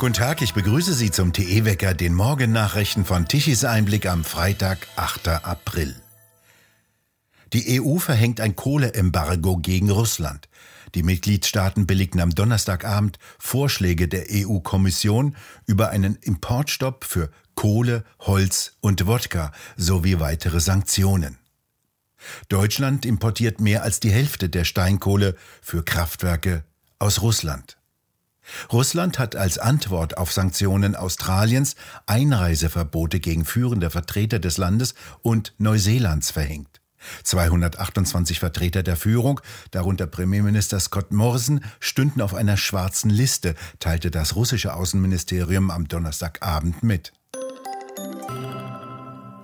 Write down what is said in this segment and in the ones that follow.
Guten Tag, ich begrüße Sie zum TE-Wecker, den Morgennachrichten von Tichys Einblick am Freitag, 8. April. Die EU verhängt ein Kohleembargo gegen Russland. Die Mitgliedstaaten billigten am Donnerstagabend Vorschläge der EU-Kommission über einen Importstopp für Kohle, Holz und Wodka sowie weitere Sanktionen. Deutschland importiert mehr als die Hälfte der Steinkohle für Kraftwerke aus Russland. Russland hat als Antwort auf Sanktionen Australiens Einreiseverbote gegen führende Vertreter des Landes und Neuseelands verhängt. 228 Vertreter der Führung, darunter Premierminister Scott Morrison, stünden auf einer schwarzen Liste, teilte das russische Außenministerium am Donnerstagabend mit.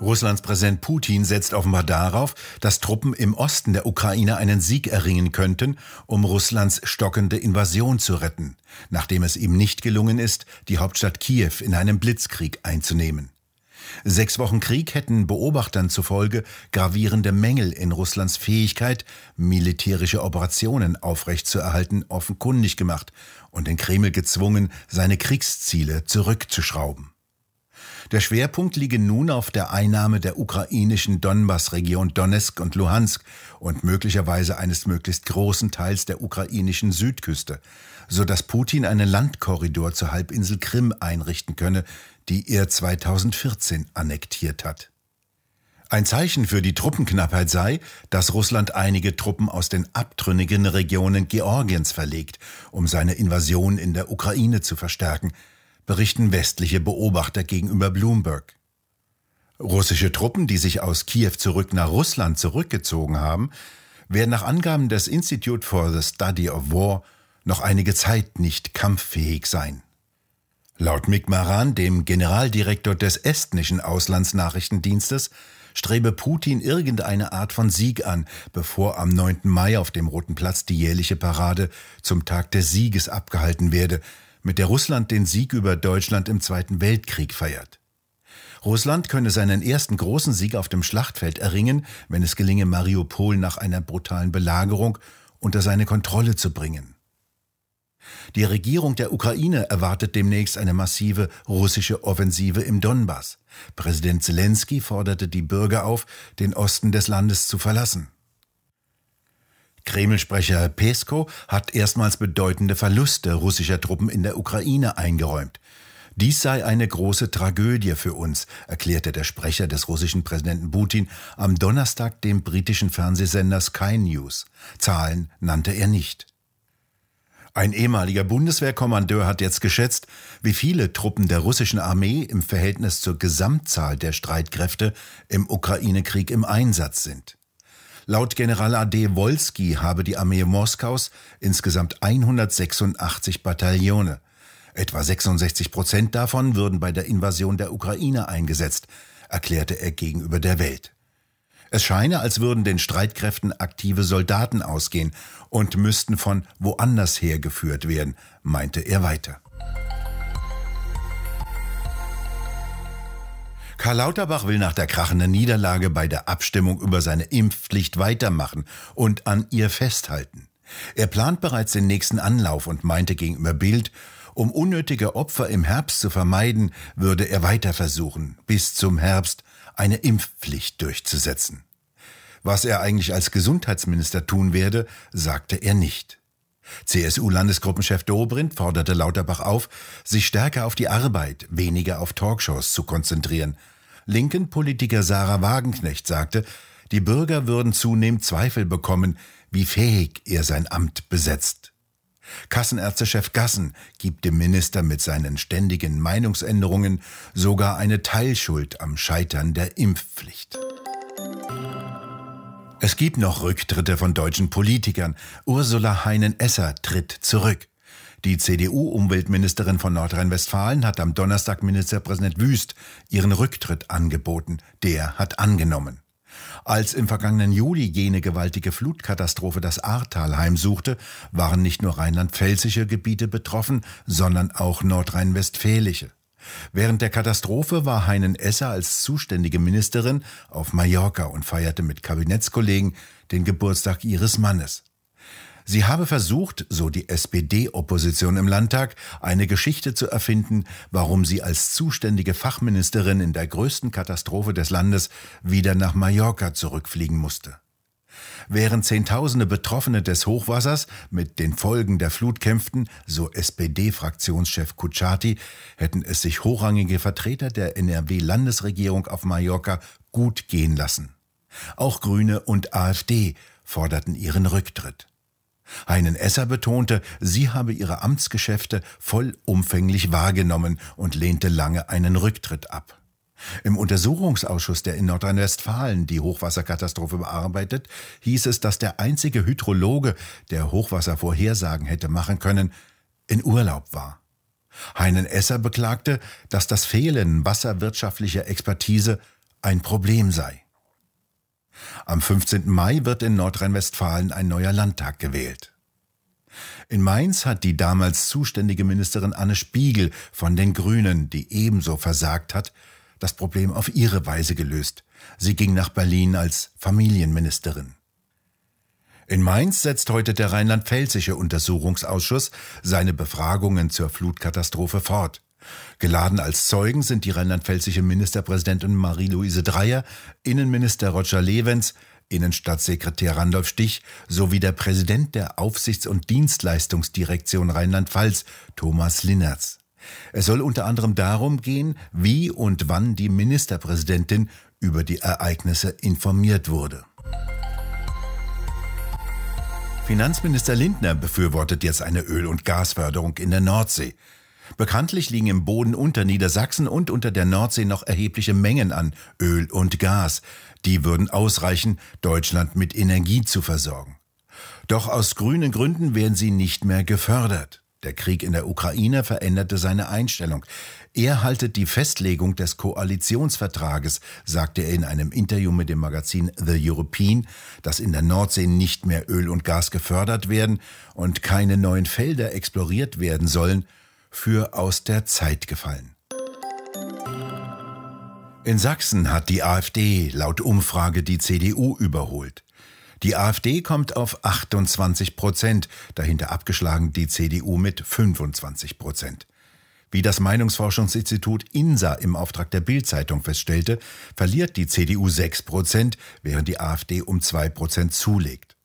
Russlands Präsident Putin setzt offenbar darauf, dass Truppen im Osten der Ukraine einen Sieg erringen könnten, um Russlands stockende Invasion zu retten, nachdem es ihm nicht gelungen ist, die Hauptstadt Kiew in einem Blitzkrieg einzunehmen. Sechs Wochen Krieg hätten Beobachtern zufolge gravierende Mängel in Russlands Fähigkeit, militärische Operationen aufrechtzuerhalten, offenkundig gemacht und den Kreml gezwungen, seine Kriegsziele zurückzuschrauben. Der Schwerpunkt liege nun auf der Einnahme der ukrainischen Donbass-Region Donetsk und Luhansk und möglicherweise eines möglichst großen Teils der ukrainischen Südküste, so dass Putin einen Landkorridor zur Halbinsel Krim einrichten könne, die er 2014 annektiert hat. Ein Zeichen für die Truppenknappheit sei, dass Russland einige Truppen aus den abtrünnigen Regionen Georgiens verlegt, um seine Invasion in der Ukraine zu verstärken, berichten westliche Beobachter gegenüber Bloomberg. Russische Truppen, die sich aus Kiew zurück nach Russland zurückgezogen haben, werden nach Angaben des Institute for the Study of War noch einige Zeit nicht kampffähig sein. Laut Mick Maran, dem Generaldirektor des estnischen Auslandsnachrichtendienstes, strebe Putin irgendeine Art von Sieg an, bevor am 9. Mai auf dem Roten Platz die jährliche Parade zum Tag des Sieges abgehalten werde, mit der Russland den Sieg über Deutschland im Zweiten Weltkrieg feiert. Russland könne seinen ersten großen Sieg auf dem Schlachtfeld erringen, wenn es gelinge, Mariupol nach einer brutalen Belagerung unter seine Kontrolle zu bringen. Die Regierung der Ukraine erwartet demnächst eine massive russische Offensive im Donbass. Präsident Zelensky forderte die Bürger auf, den Osten des Landes zu verlassen. Kreml-Sprecher Pesko hat erstmals bedeutende Verluste russischer Truppen in der Ukraine eingeräumt. Dies sei eine große Tragödie für uns, erklärte der Sprecher des russischen Präsidenten Putin am Donnerstag dem britischen Fernsehsender Sky News. Zahlen nannte er nicht. Ein ehemaliger Bundeswehrkommandeur hat jetzt geschätzt, wie viele Truppen der russischen Armee im Verhältnis zur Gesamtzahl der Streitkräfte im Ukraine-Krieg im Einsatz sind. Laut General A.D. Wolski habe die Armee Moskaus insgesamt 186 Bataillone. Etwa 66 Prozent davon würden bei der Invasion der Ukraine eingesetzt, erklärte er gegenüber der Welt. Es scheine, als würden den Streitkräften aktive Soldaten ausgehen und müssten von woanders hergeführt werden, meinte er weiter. Karl Lauterbach will nach der krachenden Niederlage bei der Abstimmung über seine Impfpflicht weitermachen und an ihr festhalten. Er plant bereits den nächsten Anlauf und meinte gegenüber Bild, um unnötige Opfer im Herbst zu vermeiden, würde er weiter versuchen, bis zum Herbst eine Impfpflicht durchzusetzen. Was er eigentlich als Gesundheitsminister tun werde, sagte er nicht. CSU-Landesgruppenchef Dobrindt forderte Lauterbach auf, sich stärker auf die Arbeit, weniger auf Talkshows zu konzentrieren. Linken Politiker Sarah Wagenknecht sagte, die Bürger würden zunehmend Zweifel bekommen, wie fähig er sein Amt besetzt. Kassenärztechef Gassen gibt dem Minister mit seinen ständigen Meinungsänderungen sogar eine Teilschuld am Scheitern der Impfpflicht. Es gibt noch Rücktritte von deutschen Politikern. Ursula Heinen-Esser tritt zurück. Die CDU-Umweltministerin von Nordrhein-Westfalen hat am Donnerstag Ministerpräsident Wüst ihren Rücktritt angeboten. Der hat angenommen. Als im vergangenen Juli jene gewaltige Flutkatastrophe das Ahrtal heimsuchte, waren nicht nur rheinland-pfälzische Gebiete betroffen, sondern auch nordrhein-westfälische. Während der Katastrophe war Heinen Esser als zuständige Ministerin auf Mallorca und feierte mit Kabinettskollegen den Geburtstag ihres Mannes. Sie habe versucht, so die SPD-Opposition im Landtag, eine Geschichte zu erfinden, warum sie als zuständige Fachministerin in der größten Katastrophe des Landes wieder nach Mallorca zurückfliegen musste. Während Zehntausende Betroffene des Hochwassers mit den Folgen der Flut kämpften, so SPD-Fraktionschef Kutschaty, hätten es sich hochrangige Vertreter der NRW-Landesregierung auf Mallorca gut gehen lassen. Auch Grüne und AfD forderten ihren Rücktritt. Heinen Esser betonte, sie habe ihre Amtsgeschäfte vollumfänglich wahrgenommen und lehnte lange einen Rücktritt ab. Im Untersuchungsausschuss, der in Nordrhein-Westfalen die Hochwasserkatastrophe bearbeitet, hieß es, dass der einzige Hydrologe, der Hochwasservorhersagen hätte machen können, in Urlaub war. Heinen Esser beklagte, dass das Fehlen wasserwirtschaftlicher Expertise ein Problem sei. Am 15. Mai wird in Nordrhein-Westfalen ein neuer Landtag gewählt. In Mainz hat die damals zuständige Ministerin Anne Spiegel von den Grünen, die ebenso versagt hat, das Problem auf ihre Weise gelöst. Sie ging nach Berlin als Familienministerin. In Mainz setzt heute der rheinland-pfälzische Untersuchungsausschuss seine Befragungen zur Flutkatastrophe fort. Geladen als Zeugen sind die rheinland-pfälzische Ministerpräsidentin Marie-Louise Dreyer, Innenminister Roger Levens, Innenstadtsekretär Randolph Stich sowie der Präsident der Aufsichts- und Dienstleistungsdirektion Rheinland-Pfalz, Thomas Linnertz. Es soll unter anderem darum gehen, wie und wann die Ministerpräsidentin über die Ereignisse informiert wurde. Finanzminister Lindner befürwortet jetzt eine Öl- und Gasförderung in der Nordsee. Bekanntlich liegen im Boden unter Niedersachsen und unter der Nordsee noch erhebliche Mengen an Öl und Gas. Die würden ausreichen, Deutschland mit Energie zu versorgen. Doch aus grünen Gründen werden sie nicht mehr gefördert. Der Krieg in der Ukraine veränderte seine Einstellung. Er haltet die Festlegung des Koalitionsvertrages, sagte er in einem Interview mit dem Magazin The European, dass in der Nordsee nicht mehr Öl und Gas gefördert werden und keine neuen Felder exploriert werden sollen, für aus der Zeit gefallen. In Sachsen hat die AfD laut Umfrage die CDU überholt. Die AfD kommt auf 28 Prozent, dahinter abgeschlagen die CDU mit 25 Prozent. Wie das Meinungsforschungsinstitut INSA im Auftrag der Bild-Zeitung feststellte, verliert die CDU 6 Prozent, während die AfD um 2 Prozent zulegt.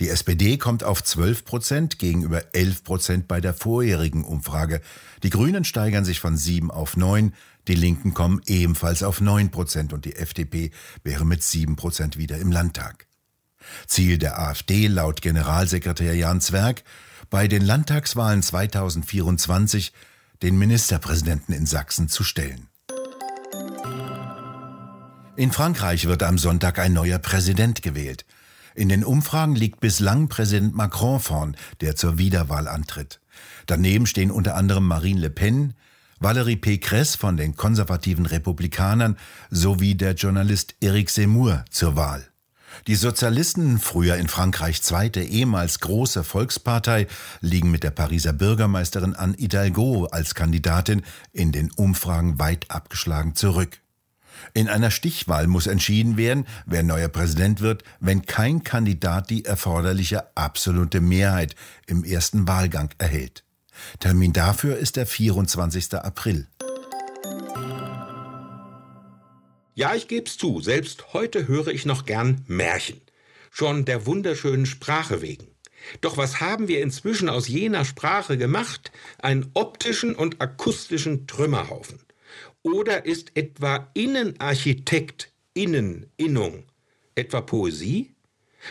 Die SPD kommt auf 12 Prozent gegenüber 11 Prozent bei der vorherigen Umfrage. Die Grünen steigern sich von 7 auf 9, die Linken kommen ebenfalls auf 9 Prozent und die FDP wäre mit 7 Prozent wieder im Landtag. Ziel der AfD laut Generalsekretär Jan Zwerg bei den Landtagswahlen 2024 den Ministerpräsidenten in Sachsen zu stellen. In Frankreich wird am Sonntag ein neuer Präsident gewählt. In den Umfragen liegt bislang Präsident Macron vorn, der zur Wiederwahl antritt. Daneben stehen unter anderem Marine Le Pen, Valérie Pécresse von den konservativen Republikanern sowie der Journalist Eric Zemmour zur Wahl. Die Sozialisten, früher in Frankreich zweite, ehemals große Volkspartei, liegen mit der Pariser Bürgermeisterin Anne Hidalgo als Kandidatin in den Umfragen weit abgeschlagen zurück. In einer Stichwahl muss entschieden werden, wer neuer Präsident wird, wenn kein Kandidat die erforderliche absolute Mehrheit im ersten Wahlgang erhält. Termin dafür ist der 24. April. Ja, ich geb's zu, selbst heute höre ich noch gern Märchen. Schon der wunderschönen Sprache wegen. Doch was haben wir inzwischen aus jener Sprache gemacht? Einen optischen und akustischen Trümmerhaufen. Oder ist etwa Innenarchitekt Innen, Innung, etwa Poesie?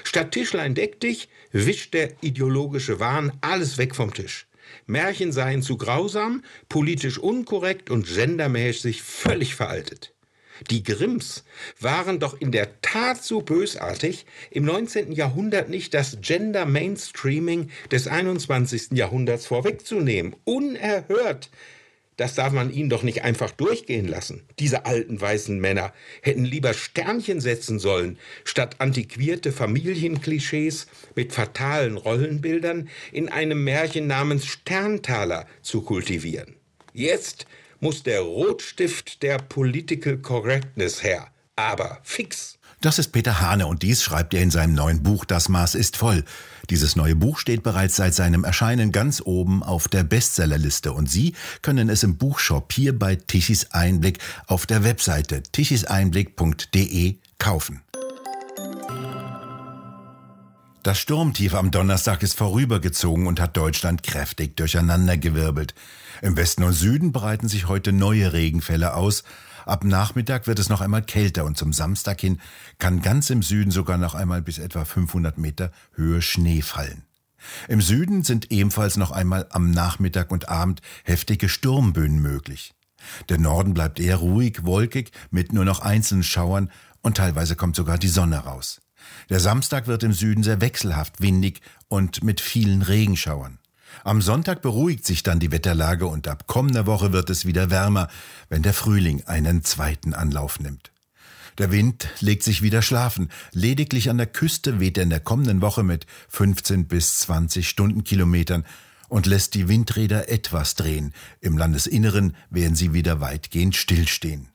Statt Tischlein deck dich, wischt der ideologische Wahn alles weg vom Tisch. Märchen seien zu grausam, politisch unkorrekt und gendermäßig völlig veraltet. Die Grimms waren doch in der Tat so bösartig, im 19. Jahrhundert nicht das Gender Mainstreaming des 21. Jahrhunderts vorwegzunehmen. Unerhört. Das darf man ihnen doch nicht einfach durchgehen lassen. Diese alten weißen Männer hätten lieber Sternchen setzen sollen, statt antiquierte Familienklischees mit fatalen Rollenbildern in einem Märchen namens Sterntaler zu kultivieren. Jetzt muss der Rotstift der Political Correctness her. Aber fix. Das ist Peter Hane und dies schreibt er in seinem neuen Buch Das Maß ist voll. Dieses neue Buch steht bereits seit seinem Erscheinen ganz oben auf der Bestsellerliste und Sie können es im Buchshop hier bei Tichys Einblick auf der Webseite tichiseinblick.de kaufen. Das Sturmtief am Donnerstag ist vorübergezogen und hat Deutschland kräftig durcheinandergewirbelt. Im Westen und Süden breiten sich heute neue Regenfälle aus. Ab Nachmittag wird es noch einmal kälter und zum Samstag hin kann ganz im Süden sogar noch einmal bis etwa 500 Meter Höhe Schnee fallen. Im Süden sind ebenfalls noch einmal am Nachmittag und Abend heftige Sturmböen möglich. Der Norden bleibt eher ruhig, wolkig, mit nur noch einzelnen Schauern und teilweise kommt sogar die Sonne raus. Der Samstag wird im Süden sehr wechselhaft, windig und mit vielen Regenschauern. Am Sonntag beruhigt sich dann die Wetterlage und ab kommender Woche wird es wieder wärmer, wenn der Frühling einen zweiten Anlauf nimmt. Der Wind legt sich wieder schlafen. Lediglich an der Küste weht er in der kommenden Woche mit 15 bis 20 Stundenkilometern und lässt die Windräder etwas drehen. Im Landesinneren werden sie wieder weitgehend stillstehen.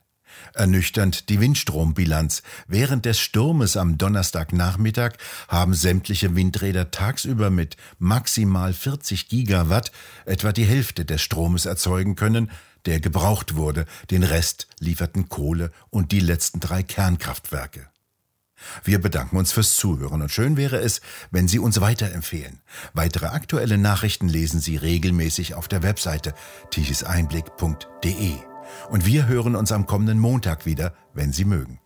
Ernüchternd die Windstrombilanz. Während des Sturmes am Donnerstagnachmittag haben sämtliche Windräder tagsüber mit maximal 40 Gigawatt etwa die Hälfte des Stromes erzeugen können, der gebraucht wurde. Den Rest lieferten Kohle und die letzten drei Kernkraftwerke. Wir bedanken uns fürs Zuhören und schön wäre es, wenn Sie uns weiterempfehlen. Weitere aktuelle Nachrichten lesen Sie regelmäßig auf der Webseite tichiseinblick.de. Und wir hören uns am kommenden Montag wieder, wenn Sie mögen.